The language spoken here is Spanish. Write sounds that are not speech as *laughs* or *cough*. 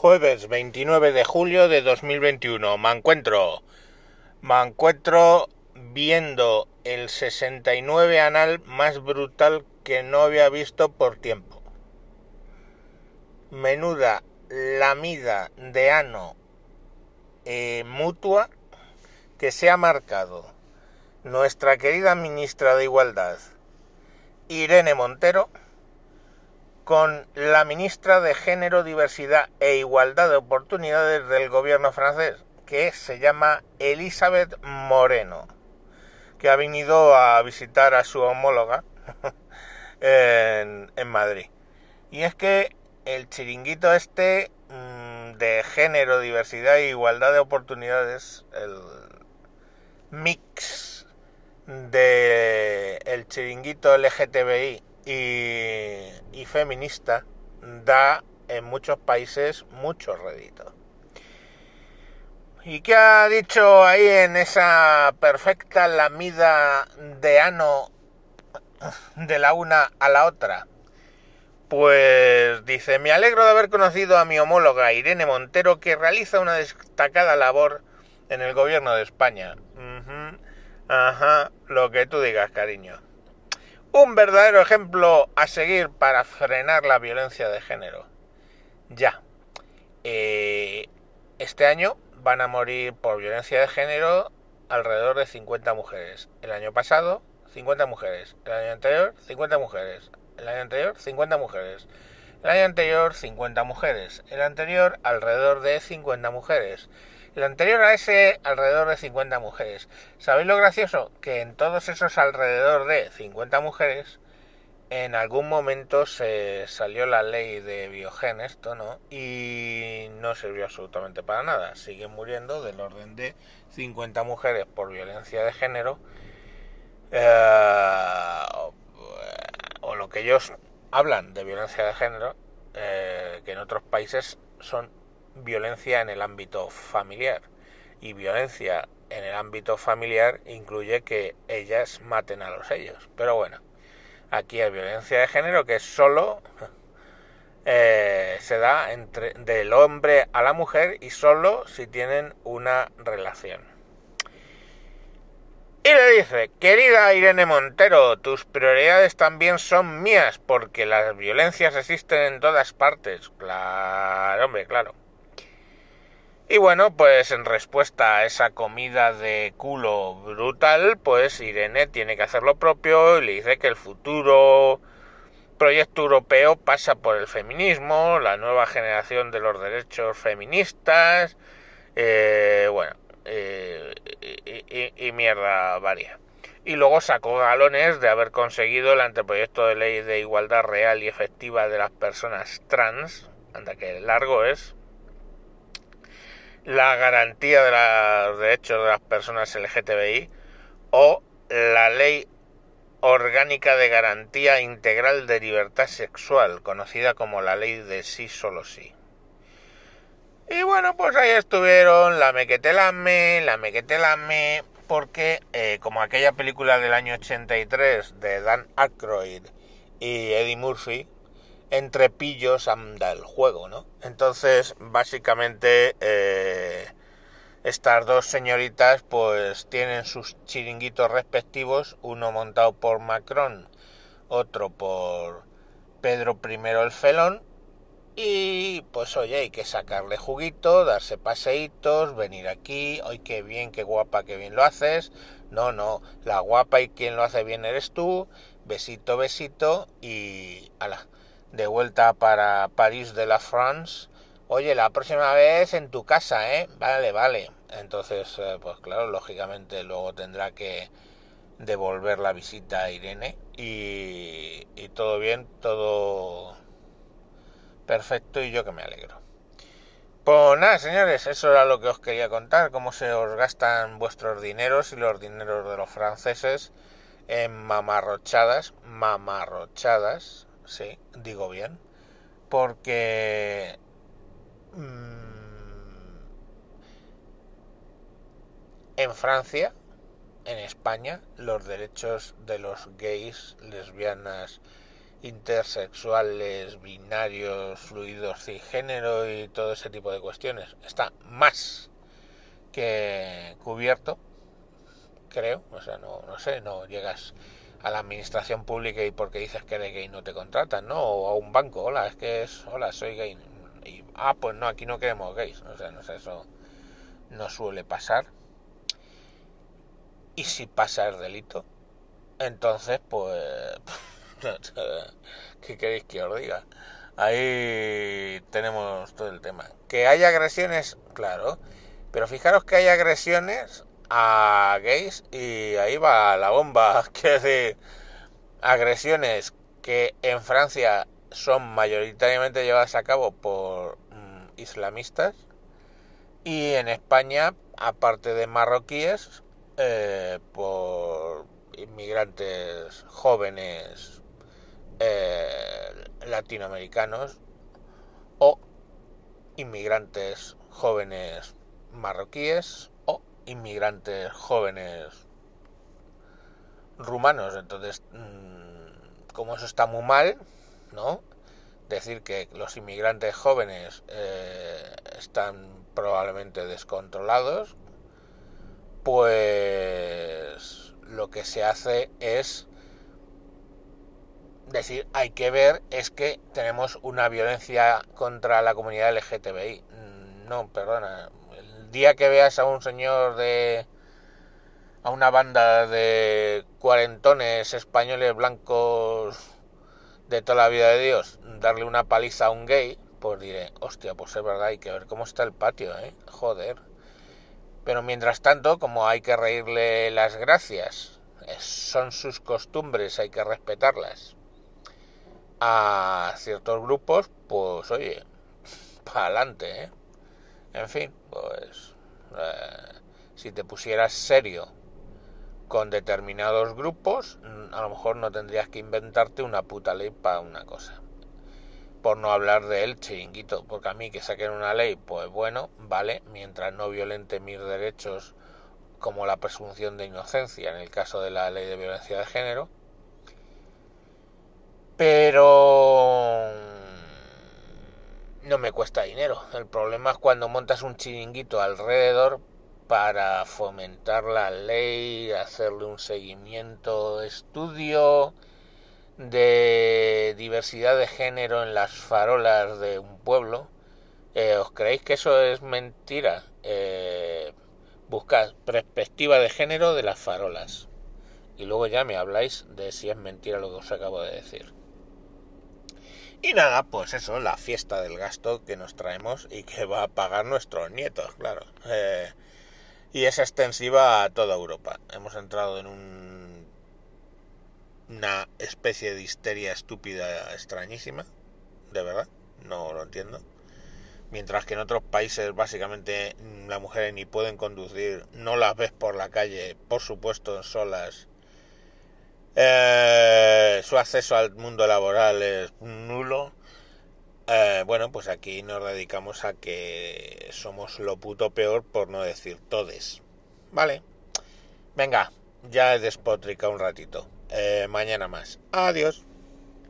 Jueves 29 de julio de 2021. Me encuentro. Me encuentro viendo el 69 anal más brutal que no había visto por tiempo. Menuda lamida de ano eh, mutua que se ha marcado nuestra querida ministra de Igualdad, Irene Montero, con la ministra de Género, Diversidad e Igualdad de Oportunidades del gobierno francés, que se llama Elizabeth Moreno, que ha venido a visitar a su homóloga *laughs* en, Madrid. Y es que el chiringuito este mmm, de género, diversidad e igualdad de oportunidades, el mix de el chiringuito LGTBI y, feminista da en muchos países mucho rédito. ¿Y qué ha dicho ahí en esa perfecta lamida de ano de la una a la otra? Pues dice, me alegro de haber conocido a mi homóloga Irene Montero que realiza una destacada labor en el gobierno de España. Ajá, lo que tú digas, cariño un verdadero ejemplo a seguir para frenar la violencia de género. Ya. Eh, este año van a morir por violencia de género alrededor de 50 mujeres. El año pasado, 50 mujeres. El año anterior, 50 mujeres. El año anterior, 50 mujeres. El año anterior, 50 mujeres. El anterior, alrededor de 50 mujeres. El anterior a ese, alrededor de 50 mujeres. ¿Sabéis lo gracioso? Que en todos esos alrededor de 50 mujeres, en algún momento se salió la ley de biogen, esto, ¿no? Y no sirvió absolutamente para nada. Siguen muriendo del orden de 50 mujeres por violencia de género. Eh, o lo que ellos hablan de violencia de género, eh, que en otros países son violencia en el ámbito familiar. Y violencia en el ámbito familiar incluye que ellas maten a los ellos. Pero bueno, aquí hay violencia de género que solo *laughs* eh, se da entre del hombre a la mujer y solo si tienen una relación. Y le dice, querida Irene Montero, tus prioridades también son mías porque las violencias existen en todas partes. Claro, hombre, claro. Y bueno, pues en respuesta a esa comida de culo brutal, pues Irene tiene que hacer lo propio y le dice que el futuro proyecto europeo pasa por el feminismo, la nueva generación de los derechos feministas, eh, bueno, eh, y, mierda varia. Y luego sacó galones de haber conseguido el anteproyecto de ley de igualdad real y efectiva de las personas trans, anda que largo es, la garantía de los derechos de las personas LGTBI o la ley orgánica de garantía integral de libertad sexual, conocida como la ley de sí solo sí. Y bueno, pues ahí estuvieron la mequetelame, la mequetelame, porque eh, como aquella película del año 83 de Dan Aykroyd y Eddie Murphy, entre pillos anda el juego, ¿no? Entonces, básicamente, eh, estas dos señoritas pues tienen sus chiringuitos respectivos, uno montado por Macron, otro por Pedro I el Felón, y pues oye, hay que sacarle juguito, darse paseitos, venir aquí, hoy qué bien, qué guapa, qué bien lo haces, no, no, la guapa y quien lo hace bien eres tú, besito, besito, y ala de vuelta para París de la France. Oye, la próxima vez en tu casa, ¿eh? Vale, vale. Entonces, eh, pues claro, lógicamente luego tendrá que devolver la visita a Irene y, y todo bien, todo perfecto y yo que me alegro. Pues nada, señores, eso era lo que os quería contar, cómo se os gastan vuestros dineros y los dineros de los franceses en mamarrochadas, mamarrochadas, sí, digo bien, porque mmm, en Francia, en España, los derechos de los gays, lesbianas intersexuales, binarios, fluidos cisgénero y todo ese tipo de cuestiones. Está más que cubierto, creo. O sea, no, no sé, no llegas a la administración pública y porque dices que eres gay no te contratan, ¿no? O a un banco, hola, es que es, hola, soy gay. Y, ah, pues no, aquí no queremos gays. O sea, no sé, eso no suele pasar. Y si pasa el delito, entonces, pues, *laughs* ¿qué queréis que os diga? Ahí tenemos todo el tema. Que hay agresiones, claro, pero fijaros que hay agresiones a gays y ahí va la bomba, *laughs* que decir, agresiones que en Francia son mayoritariamente llevadas a cabo por mm, islamistas y en España, aparte de marroquíes, eh, por inmigrantes jóvenes eh, latinoamericanos o inmigrantes jóvenes marroquíes inmigrantes jóvenes rumanos. Entonces, mm, como eso está muy mal, ¿no? Decir que los inmigrantes jóvenes eh, están probablemente descontrolados, pues lo que se hace es decir, hay que ver, es que tenemos una violencia contra la comunidad LGTBI. No, perdona. Día que veas a un señor de... a una banda de cuarentones españoles blancos de toda la vida de Dios, darle una paliza a un gay, pues diré, hostia, pues es verdad, hay que ver cómo está el patio, ¿eh? Joder. Pero mientras tanto, como hay que reírle las gracias, son sus costumbres, hay que respetarlas. A ciertos grupos, pues oye, *laughs* para adelante, ¿eh? En fin, pues eh, si te pusieras serio con determinados grupos, a lo mejor no tendrías que inventarte una puta ley para una cosa por no hablar de él, chiringuito, porque a mí que saquen una ley, pues bueno, vale, mientras no violente mis derechos como la presunción de inocencia en el caso de la ley de violencia de género. Pero no me cuesta dinero. El problema es cuando montas un chiringuito alrededor para fomentar la ley, hacerle un seguimiento, estudio, de diversidad de género en las farolas de un pueblo, eh, ¿os creéis que eso es mentira? Eh, buscad perspectiva de género de las farolas y luego ya me habláis de si es mentira lo que os acabo de decir. Y nada, pues eso, la fiesta del gasto que nos traemos y que va a pagar nuestros nietos, claro. Eh, y es extensiva a toda Europa. Hemos entrado en un una especie de histeria estúpida extrañísima, de verdad, no lo entiendo. Mientras que en otros países básicamente las mujeres ni pueden conducir, no las ves por la calle, por supuesto solas. Eh, su acceso al mundo laboral es nulo. Eh, bueno, pues aquí nos dedicamos a que somos lo puto peor por no decir todes. Vale. Venga, ya he despotricado un ratito. Eh, mañana más. Adiós.